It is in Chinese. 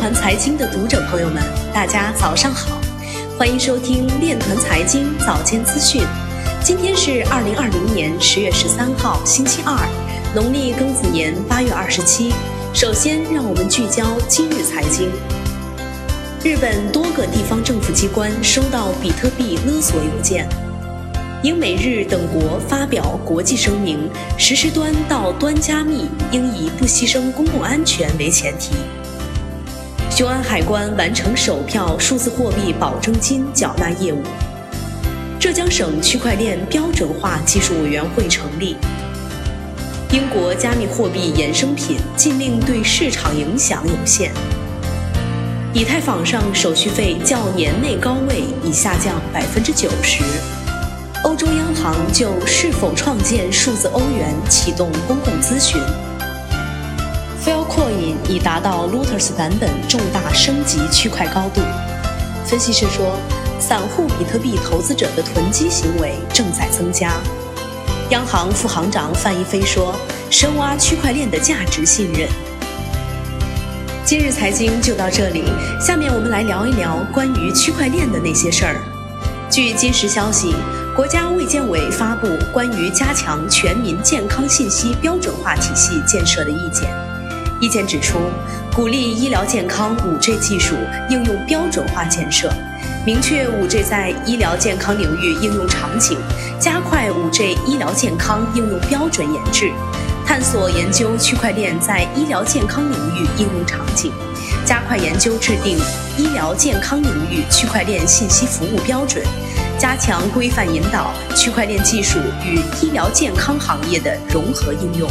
团财经的读者朋友们，大家早上好，欢迎收听链团财经早间资讯。今天是二零二零年十月十三号，星期二，农历庚子年八月二十七。首先，让我们聚焦今日财经。日本多个地方政府机关收到比特币勒索邮件，英美日等国发表国际声明，实施端到端加密应以不牺牲公共安全为前提。雄安海关完成首票数字货币保证金缴纳业务。浙江省区块链标准化技术委员会成立。英国加密货币衍生品禁令对市场影响有限。以太坊上手续费较年内高位已下降百分之九十。欧洲央行就是否创建数字欧元启动公共咨询。Filecoin 已达到 Lotus 版本重大升级区块高度。分析师说，散户比特币投资者的囤积行为正在增加。央行副行长范一飞说，深挖区块链的价值信任。今日财经就到这里，下面我们来聊一聊关于区块链的那些事儿。据今时消息，国家卫健委发布关于加强全民健康信息标准化体系建设的意见。意见指出，鼓励医疗健康 5G 技术应用标准化建设，明确 5G 在医疗健康领域应用场景，加快 5G 医疗健康应用标准研制。探索研究区块链在医疗健康领域应用场景，加快研究制定医疗健康领域区块链信息服务标准，加强规范引导区块链技术与医疗健康行业的融合应用。